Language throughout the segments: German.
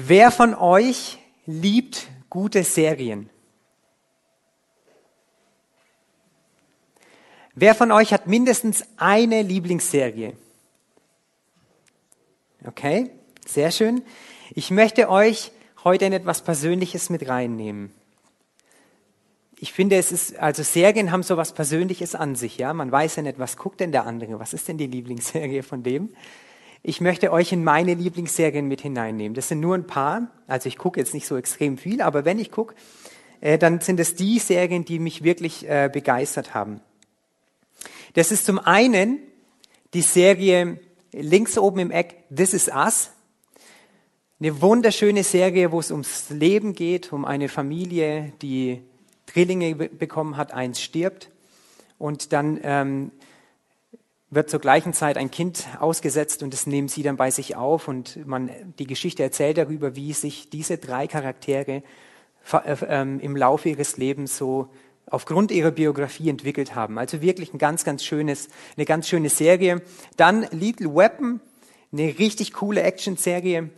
Wer von euch liebt gute Serien? Wer von euch hat mindestens eine Lieblingsserie? Okay, sehr schön. Ich möchte euch heute in etwas Persönliches mit reinnehmen. Ich finde, es ist, also Serien haben so was Persönliches an sich, ja. Man weiß ja nicht, was guckt denn der andere? Was ist denn die Lieblingsserie von dem? Ich möchte euch in meine Lieblingsserien mit hineinnehmen. Das sind nur ein paar. Also ich gucke jetzt nicht so extrem viel, aber wenn ich gucke, äh, dann sind es die Serien, die mich wirklich äh, begeistert haben. Das ist zum einen die Serie links oben im Eck This Is Us. Eine wunderschöne Serie, wo es ums Leben geht, um eine Familie, die Drillinge bekommen hat, eins stirbt und dann ähm, wird zur gleichen Zeit ein Kind ausgesetzt und das nehmen sie dann bei sich auf und man die Geschichte erzählt darüber, wie sich diese drei Charaktere äh, ähm, im Laufe ihres Lebens so aufgrund ihrer Biografie entwickelt haben. Also wirklich ein ganz, ganz schönes, eine ganz schöne Serie. Dann Little Weapon, eine richtig coole Action-Serie,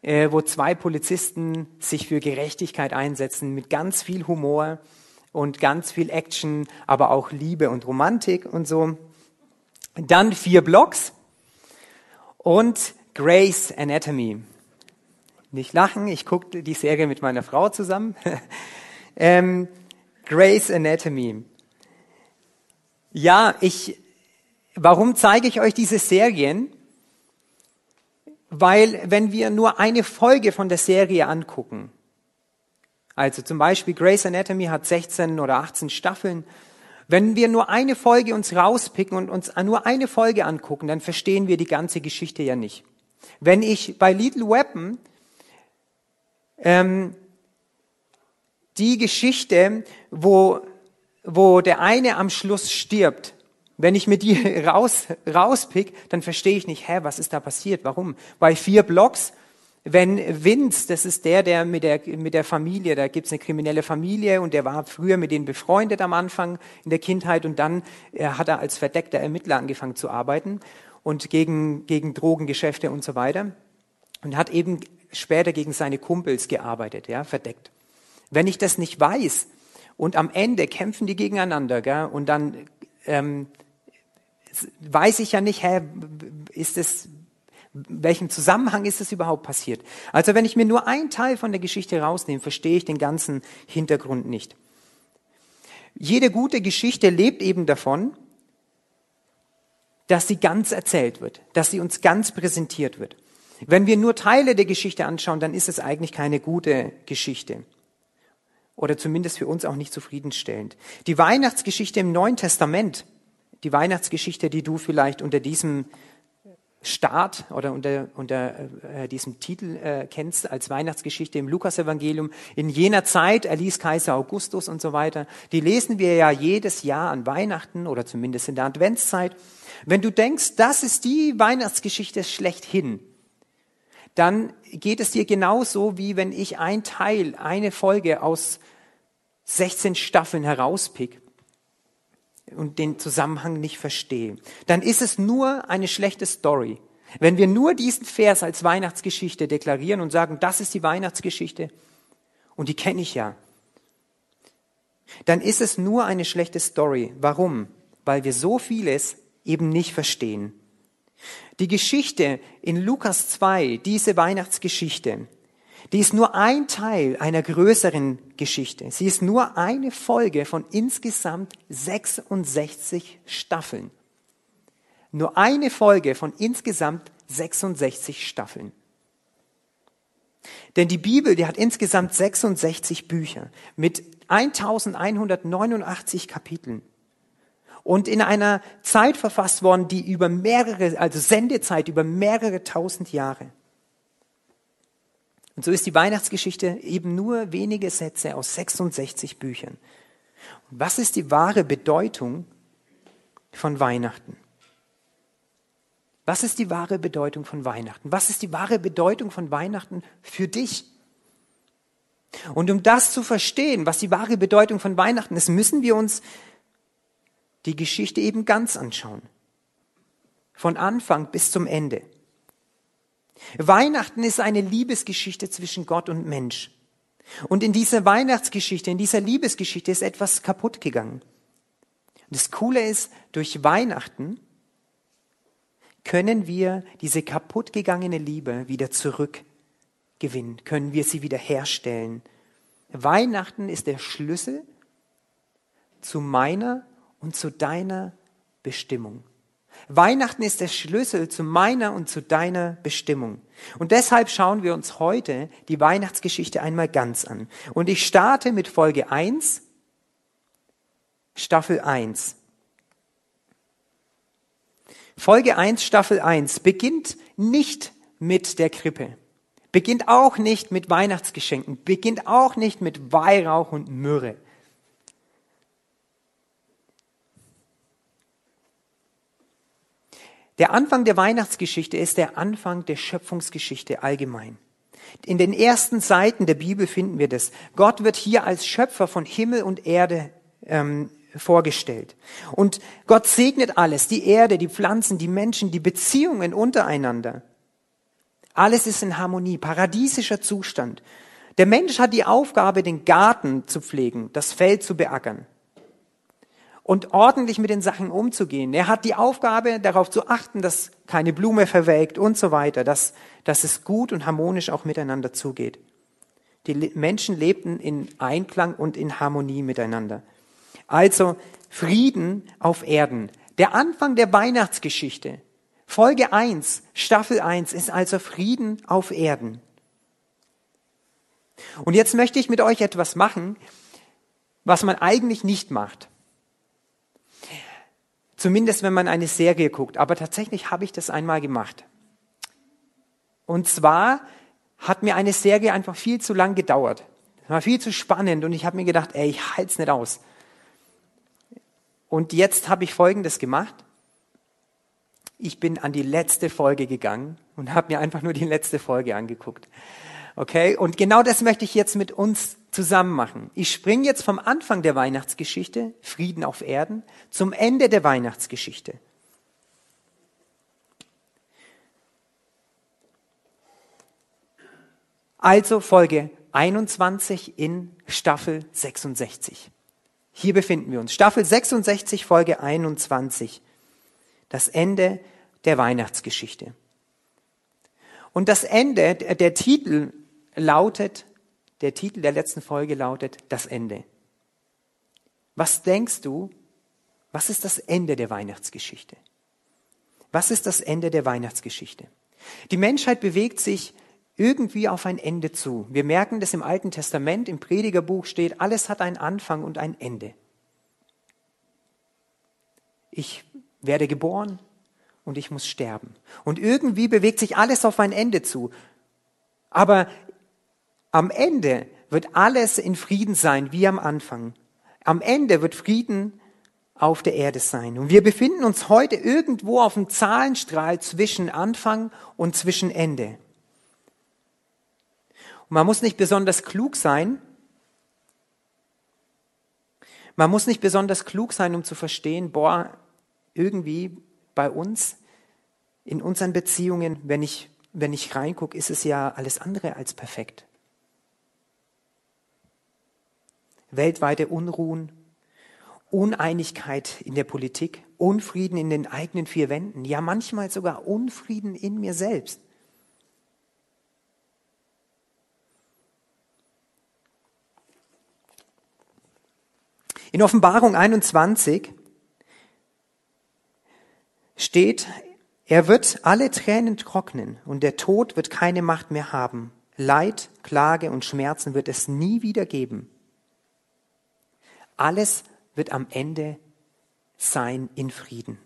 äh, wo zwei Polizisten sich für Gerechtigkeit einsetzen, mit ganz viel Humor und ganz viel Action, aber auch Liebe und Romantik und so. Dann vier Blocks und Grace Anatomy. Nicht lachen, ich gucke die Serie mit meiner Frau zusammen. ähm, Grace Anatomy. Ja, ich, warum zeige ich euch diese Serien? Weil wenn wir nur eine Folge von der Serie angucken, also zum Beispiel Grace Anatomy hat 16 oder 18 Staffeln, wenn wir nur eine Folge uns rauspicken und uns nur eine Folge angucken, dann verstehen wir die ganze Geschichte ja nicht. Wenn ich bei Little Weapon ähm, die Geschichte, wo, wo der eine am Schluss stirbt, wenn ich mir die raus, rauspick, dann verstehe ich nicht, hä, was ist da passiert? Warum? Bei vier Blocks wenn Vince, das ist der, der mit der, mit der Familie, da gibt's eine kriminelle Familie und der war früher mit denen befreundet am Anfang in der Kindheit und dann äh, hat er als verdeckter Ermittler angefangen zu arbeiten und gegen, gegen Drogengeschäfte und so weiter und hat eben später gegen seine Kumpels gearbeitet, ja, verdeckt. Wenn ich das nicht weiß und am Ende kämpfen die gegeneinander, gell, und dann ähm, weiß ich ja nicht, hä, ist es welchem Zusammenhang ist es überhaupt passiert? Also wenn ich mir nur einen Teil von der Geschichte rausnehme, verstehe ich den ganzen Hintergrund nicht. Jede gute Geschichte lebt eben davon, dass sie ganz erzählt wird, dass sie uns ganz präsentiert wird. Wenn wir nur Teile der Geschichte anschauen, dann ist es eigentlich keine gute Geschichte. Oder zumindest für uns auch nicht zufriedenstellend. Die Weihnachtsgeschichte im Neuen Testament, die Weihnachtsgeschichte, die du vielleicht unter diesem Start oder unter, unter äh, diesem Titel äh, kennst als Weihnachtsgeschichte im Lukasevangelium. In jener Zeit erließ Kaiser Augustus und so weiter. Die lesen wir ja jedes Jahr an Weihnachten oder zumindest in der Adventszeit. Wenn du denkst, das ist die Weihnachtsgeschichte schlechthin, dann geht es dir genauso, wie wenn ich ein Teil, eine Folge aus 16 Staffeln herauspick und den Zusammenhang nicht verstehe, dann ist es nur eine schlechte Story. Wenn wir nur diesen Vers als Weihnachtsgeschichte deklarieren und sagen, das ist die Weihnachtsgeschichte und die kenne ich ja, dann ist es nur eine schlechte Story. Warum? Weil wir so vieles eben nicht verstehen. Die Geschichte in Lukas 2, diese Weihnachtsgeschichte, die ist nur ein Teil einer größeren Geschichte. Sie ist nur eine Folge von insgesamt 66 Staffeln. Nur eine Folge von insgesamt 66 Staffeln. Denn die Bibel, die hat insgesamt 66 Bücher mit 1189 Kapiteln und in einer Zeit verfasst worden, die über mehrere, also Sendezeit über mehrere tausend Jahre. Und so ist die Weihnachtsgeschichte eben nur wenige Sätze aus 66 Büchern. Und was ist die wahre Bedeutung von Weihnachten? Was ist die wahre Bedeutung von Weihnachten? Was ist die wahre Bedeutung von Weihnachten für dich? Und um das zu verstehen, was die wahre Bedeutung von Weihnachten ist, müssen wir uns die Geschichte eben ganz anschauen. Von Anfang bis zum Ende. Weihnachten ist eine Liebesgeschichte zwischen Gott und Mensch. Und in dieser Weihnachtsgeschichte, in dieser Liebesgeschichte ist etwas kaputt gegangen. Und das Coole ist, durch Weihnachten können wir diese kaputtgegangene Liebe wieder zurückgewinnen, können wir sie wieder herstellen. Weihnachten ist der Schlüssel zu meiner und zu deiner Bestimmung. Weihnachten ist der Schlüssel zu meiner und zu deiner Bestimmung. Und deshalb schauen wir uns heute die Weihnachtsgeschichte einmal ganz an. Und ich starte mit Folge 1, Staffel 1. Folge 1, Staffel 1 beginnt nicht mit der Krippe, beginnt auch nicht mit Weihnachtsgeschenken, beginnt auch nicht mit Weihrauch und Myrrhe. Der Anfang der Weihnachtsgeschichte ist der Anfang der Schöpfungsgeschichte allgemein. In den ersten Seiten der Bibel finden wir das. Gott wird hier als Schöpfer von Himmel und Erde ähm, vorgestellt. Und Gott segnet alles, die Erde, die Pflanzen, die Menschen, die Beziehungen untereinander. Alles ist in Harmonie, paradiesischer Zustand. Der Mensch hat die Aufgabe, den Garten zu pflegen, das Feld zu beackern und ordentlich mit den Sachen umzugehen. Er hat die Aufgabe, darauf zu achten, dass keine Blume verwelkt und so weiter, dass, dass es gut und harmonisch auch miteinander zugeht. Die Menschen lebten in Einklang und in Harmonie miteinander. Also Frieden auf Erden. Der Anfang der Weihnachtsgeschichte. Folge 1, Staffel 1 ist also Frieden auf Erden. Und jetzt möchte ich mit euch etwas machen, was man eigentlich nicht macht. Zumindest wenn man eine Serie guckt. Aber tatsächlich habe ich das einmal gemacht. Und zwar hat mir eine Serie einfach viel zu lang gedauert. Es war viel zu spannend und ich habe mir gedacht, ey, ich halte es nicht aus. Und jetzt habe ich Folgendes gemacht. Ich bin an die letzte Folge gegangen und habe mir einfach nur die letzte Folge angeguckt. Okay? Und genau das möchte ich jetzt mit uns zusammen machen. Ich springe jetzt vom Anfang der Weihnachtsgeschichte, Frieden auf Erden, zum Ende der Weihnachtsgeschichte. Also Folge 21 in Staffel 66. Hier befinden wir uns. Staffel 66, Folge 21. Das Ende der Weihnachtsgeschichte. Und das Ende, der Titel lautet der Titel der letzten Folge lautet Das Ende. Was denkst du, was ist das Ende der Weihnachtsgeschichte? Was ist das Ende der Weihnachtsgeschichte? Die Menschheit bewegt sich irgendwie auf ein Ende zu. Wir merken das im Alten Testament, im Predigerbuch steht, alles hat einen Anfang und ein Ende. Ich werde geboren und ich muss sterben. Und irgendwie bewegt sich alles auf ein Ende zu. Aber am Ende wird alles in Frieden sein, wie am Anfang. Am Ende wird Frieden auf der Erde sein. Und wir befinden uns heute irgendwo auf dem Zahlenstrahl zwischen Anfang und zwischen Ende. Und man muss nicht besonders klug sein. Man muss nicht besonders klug sein, um zu verstehen, boah, irgendwie bei uns, in unseren Beziehungen, wenn ich, wenn ich reingucke, ist es ja alles andere als perfekt. Weltweite Unruhen, Uneinigkeit in der Politik, Unfrieden in den eigenen vier Wänden, ja manchmal sogar Unfrieden in mir selbst. In Offenbarung 21 steht, er wird alle Tränen trocknen und der Tod wird keine Macht mehr haben. Leid, Klage und Schmerzen wird es nie wieder geben alles wird am Ende sein in Frieden.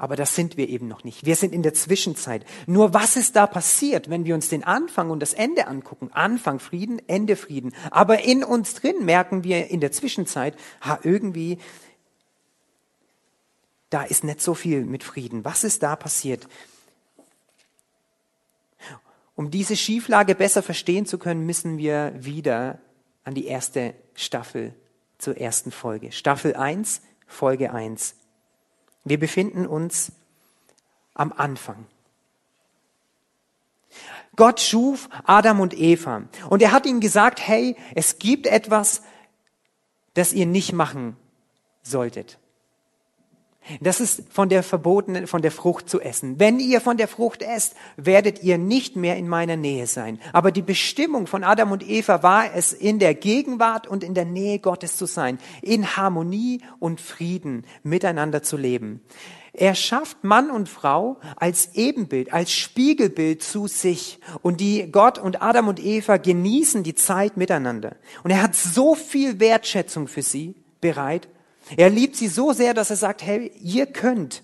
Aber das sind wir eben noch nicht. Wir sind in der Zwischenzeit. Nur was ist da passiert, wenn wir uns den Anfang und das Ende angucken? Anfang Frieden, Ende Frieden. Aber in uns drin merken wir in der Zwischenzeit, ha, irgendwie, da ist nicht so viel mit Frieden. Was ist da passiert? Um diese Schieflage besser verstehen zu können, müssen wir wieder an die erste Staffel zur ersten Folge. Staffel 1, Folge 1. Wir befinden uns am Anfang. Gott schuf Adam und Eva. Und er hat ihnen gesagt, hey, es gibt etwas, das ihr nicht machen solltet. Das ist von der verbotenen, von der Frucht zu essen. Wenn ihr von der Frucht esst, werdet ihr nicht mehr in meiner Nähe sein. Aber die Bestimmung von Adam und Eva war es, in der Gegenwart und in der Nähe Gottes zu sein, in Harmonie und Frieden miteinander zu leben. Er schafft Mann und Frau als Ebenbild, als Spiegelbild zu sich. Und die Gott und Adam und Eva genießen die Zeit miteinander. Und er hat so viel Wertschätzung für sie bereit, er liebt sie so sehr, dass er sagt, hey, ihr könnt,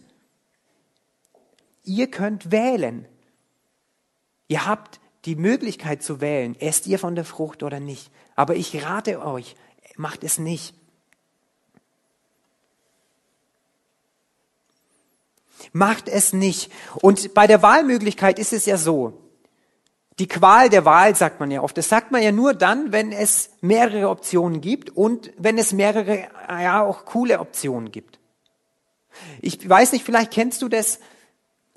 ihr könnt wählen. Ihr habt die Möglichkeit zu wählen, esst ihr von der Frucht oder nicht. Aber ich rate euch, macht es nicht. Macht es nicht. Und bei der Wahlmöglichkeit ist es ja so, die Qual der Wahl sagt man ja oft. Das sagt man ja nur dann, wenn es mehrere Optionen gibt und wenn es mehrere, ja, auch coole Optionen gibt. Ich weiß nicht, vielleicht kennst du das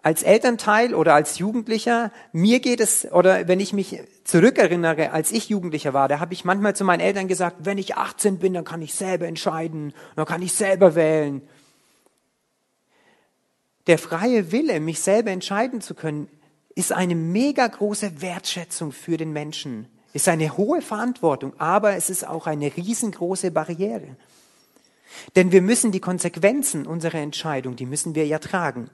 als Elternteil oder als Jugendlicher. Mir geht es, oder wenn ich mich zurückerinnere, als ich Jugendlicher war, da habe ich manchmal zu meinen Eltern gesagt, wenn ich 18 bin, dann kann ich selber entscheiden, dann kann ich selber wählen. Der freie Wille, mich selber entscheiden zu können, ist eine mega große Wertschätzung für den Menschen, ist eine hohe Verantwortung, aber es ist auch eine riesengroße Barriere. Denn wir müssen die Konsequenzen unserer Entscheidung, die müssen wir ja tragen.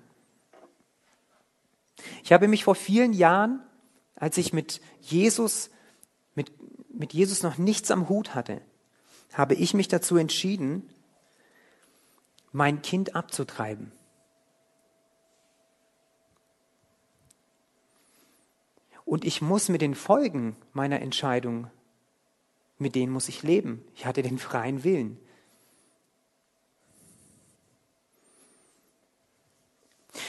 Ich habe mich vor vielen Jahren, als ich mit Jesus, mit, mit Jesus noch nichts am Hut hatte, habe ich mich dazu entschieden, mein Kind abzutreiben. Und ich muss mit den Folgen meiner Entscheidung, mit denen muss ich leben. Ich hatte den freien Willen.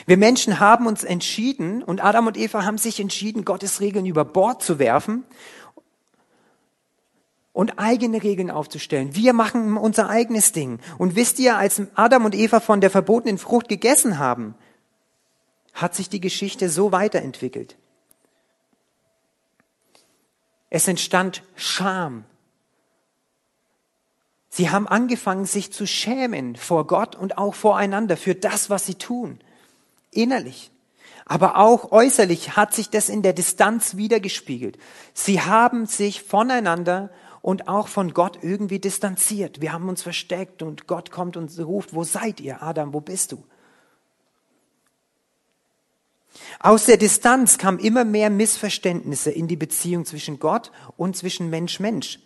Wir Menschen haben uns entschieden und Adam und Eva haben sich entschieden, Gottes Regeln über Bord zu werfen und eigene Regeln aufzustellen. Wir machen unser eigenes Ding. Und wisst ihr, als Adam und Eva von der verbotenen Frucht gegessen haben, hat sich die Geschichte so weiterentwickelt. Es entstand Scham. Sie haben angefangen, sich zu schämen vor Gott und auch voreinander für das, was sie tun. Innerlich. Aber auch äußerlich hat sich das in der Distanz wiedergespiegelt. Sie haben sich voneinander und auch von Gott irgendwie distanziert. Wir haben uns versteckt und Gott kommt und ruft, wo seid ihr, Adam, wo bist du? Aus der Distanz kamen immer mehr Missverständnisse in die Beziehung zwischen Gott und zwischen Mensch-Mensch.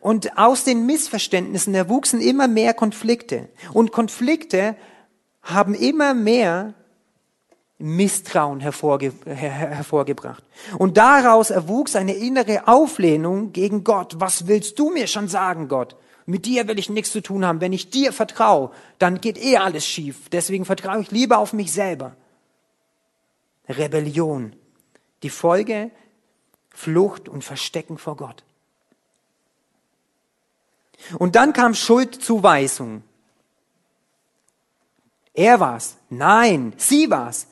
Und aus den Missverständnissen erwuchsen immer mehr Konflikte. Und Konflikte haben immer mehr Misstrauen hervorge her hervorgebracht. Und daraus erwuchs eine innere Auflehnung gegen Gott. Was willst du mir schon sagen, Gott? Mit dir will ich nichts zu tun haben. Wenn ich dir vertraue, dann geht eh alles schief. Deswegen vertraue ich lieber auf mich selber. Rebellion. Die Folge Flucht und Verstecken vor Gott. Und dann kam Schuldzuweisung. Er war's. Nein, sie war's.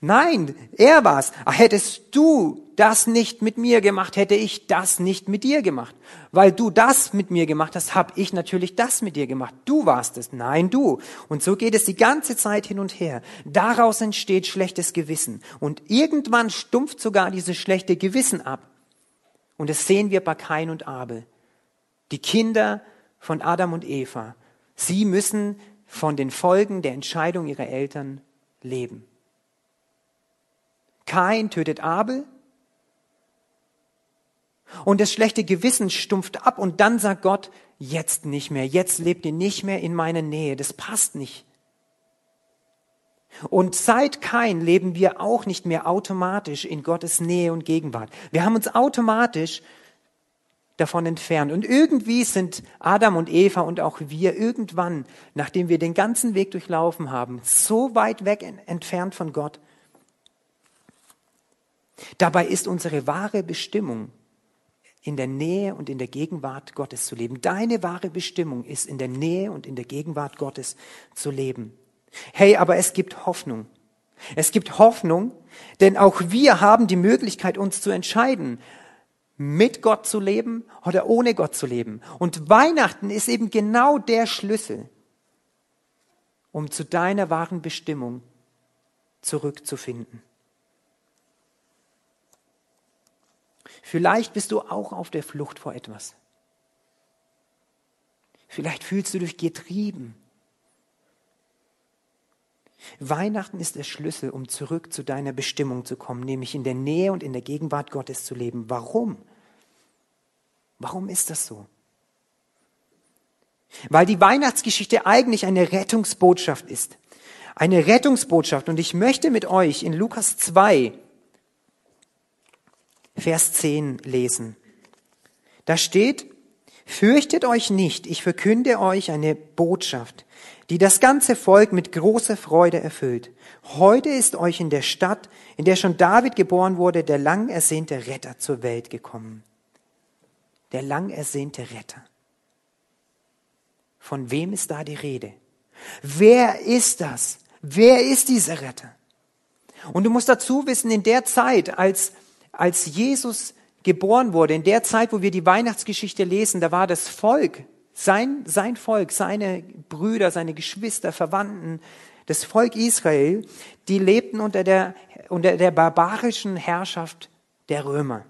Nein, er war's. Hättest du das nicht mit mir gemacht, hätte ich das nicht mit dir gemacht. Weil du das mit mir gemacht hast, habe ich natürlich das mit dir gemacht. Du warst es. Nein, du. Und so geht es die ganze Zeit hin und her. Daraus entsteht schlechtes Gewissen. Und irgendwann stumpft sogar dieses schlechte Gewissen ab. Und das sehen wir bei Kain und Abel. Die Kinder von Adam und Eva. Sie müssen von den Folgen der Entscheidung ihrer Eltern leben. Kain tötet Abel. Und das schlechte Gewissen stumpft ab und dann sagt Gott, jetzt nicht mehr, jetzt lebt ihr nicht mehr in meiner Nähe, das passt nicht. Und seit Kain leben wir auch nicht mehr automatisch in Gottes Nähe und Gegenwart. Wir haben uns automatisch davon entfernt. Und irgendwie sind Adam und Eva und auch wir irgendwann, nachdem wir den ganzen Weg durchlaufen haben, so weit weg entfernt von Gott, Dabei ist unsere wahre Bestimmung, in der Nähe und in der Gegenwart Gottes zu leben. Deine wahre Bestimmung ist, in der Nähe und in der Gegenwart Gottes zu leben. Hey, aber es gibt Hoffnung. Es gibt Hoffnung, denn auch wir haben die Möglichkeit, uns zu entscheiden, mit Gott zu leben oder ohne Gott zu leben. Und Weihnachten ist eben genau der Schlüssel, um zu deiner wahren Bestimmung zurückzufinden. Vielleicht bist du auch auf der Flucht vor etwas. Vielleicht fühlst du dich getrieben. Weihnachten ist der Schlüssel, um zurück zu deiner Bestimmung zu kommen, nämlich in der Nähe und in der Gegenwart Gottes zu leben. Warum? Warum ist das so? Weil die Weihnachtsgeschichte eigentlich eine Rettungsbotschaft ist. Eine Rettungsbotschaft. Und ich möchte mit euch in Lukas 2, Vers 10 lesen. Da steht, Fürchtet euch nicht, ich verkünde euch eine Botschaft, die das ganze Volk mit großer Freude erfüllt. Heute ist euch in der Stadt, in der schon David geboren wurde, der lang ersehnte Retter zur Welt gekommen. Der lang ersehnte Retter. Von wem ist da die Rede? Wer ist das? Wer ist dieser Retter? Und du musst dazu wissen, in der Zeit, als, als Jesus geboren wurde, in der Zeit, wo wir die Weihnachtsgeschichte lesen, da war das Volk, sein, sein Volk, seine Brüder, seine Geschwister, Verwandten, das Volk Israel, die lebten unter der, unter der barbarischen Herrschaft der Römer.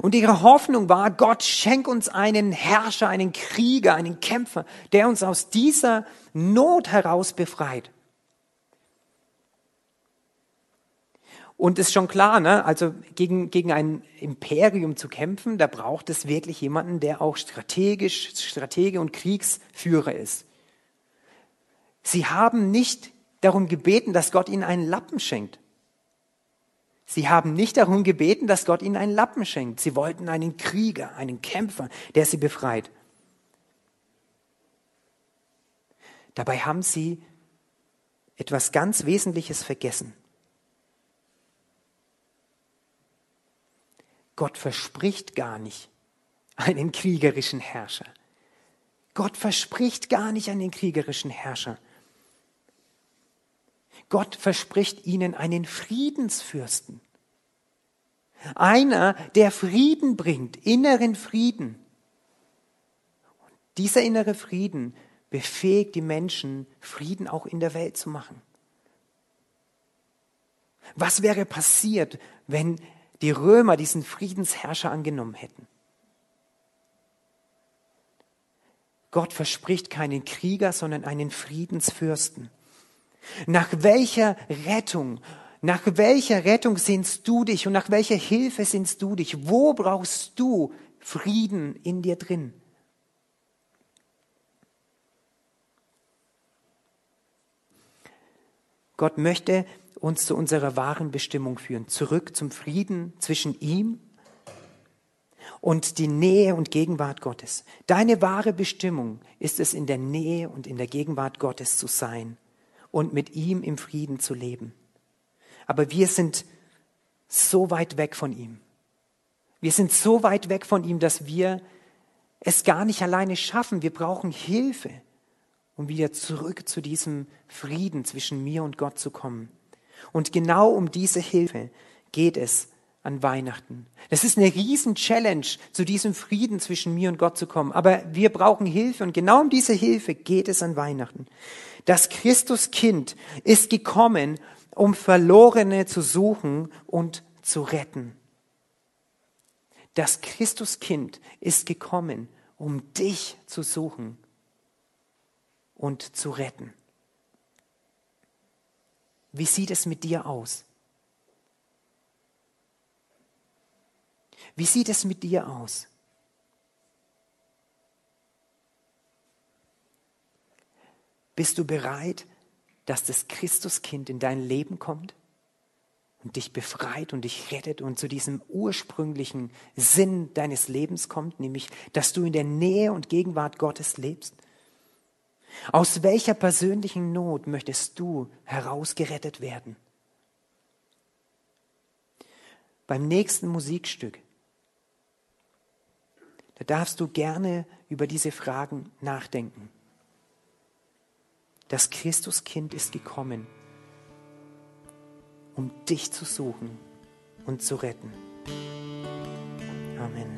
Und ihre Hoffnung war, Gott schenk uns einen Herrscher, einen Krieger, einen Kämpfer, der uns aus dieser Not heraus befreit. Und ist schon klar, ne? also gegen, gegen ein Imperium zu kämpfen, da braucht es wirklich jemanden, der auch strategisch, Stratege und Kriegsführer ist. Sie haben nicht darum gebeten, dass Gott ihnen einen Lappen schenkt. Sie haben nicht darum gebeten, dass Gott ihnen einen Lappen schenkt. Sie wollten einen Krieger, einen Kämpfer, der sie befreit. Dabei haben sie etwas ganz Wesentliches vergessen. Gott verspricht gar nicht einen kriegerischen Herrscher. Gott verspricht gar nicht einen kriegerischen Herrscher. Gott verspricht ihnen einen Friedensfürsten. Einer, der Frieden bringt, inneren Frieden. Und dieser innere Frieden befähigt die Menschen, Frieden auch in der Welt zu machen. Was wäre passiert, wenn die Römer diesen Friedensherrscher angenommen hätten. Gott verspricht keinen Krieger, sondern einen Friedensfürsten. Nach welcher Rettung, nach welcher Rettung sehnst du dich und nach welcher Hilfe sehnst du dich? Wo brauchst du Frieden in dir drin? Gott möchte uns zu unserer wahren Bestimmung führen, zurück zum Frieden zwischen ihm und die Nähe und Gegenwart Gottes. Deine wahre Bestimmung ist es, in der Nähe und in der Gegenwart Gottes zu sein und mit ihm im Frieden zu leben. Aber wir sind so weit weg von ihm. Wir sind so weit weg von ihm, dass wir es gar nicht alleine schaffen. Wir brauchen Hilfe, um wieder zurück zu diesem Frieden zwischen mir und Gott zu kommen. Und genau um diese Hilfe geht es an Weihnachten. Das ist eine riesen-Challenge, zu diesem Frieden zwischen mir und Gott zu kommen. Aber wir brauchen Hilfe und genau um diese Hilfe geht es an Weihnachten. Das Christuskind ist gekommen, um Verlorene zu suchen und zu retten. Das Christuskind ist gekommen, um dich zu suchen und zu retten. Wie sieht es mit dir aus? Wie sieht es mit dir aus? Bist du bereit, dass das Christuskind in dein Leben kommt und dich befreit und dich rettet und zu diesem ursprünglichen Sinn deines Lebens kommt, nämlich dass du in der Nähe und Gegenwart Gottes lebst? Aus welcher persönlichen Not möchtest du herausgerettet werden? Beim nächsten Musikstück, da darfst du gerne über diese Fragen nachdenken. Das Christuskind ist gekommen, um dich zu suchen und zu retten. Amen.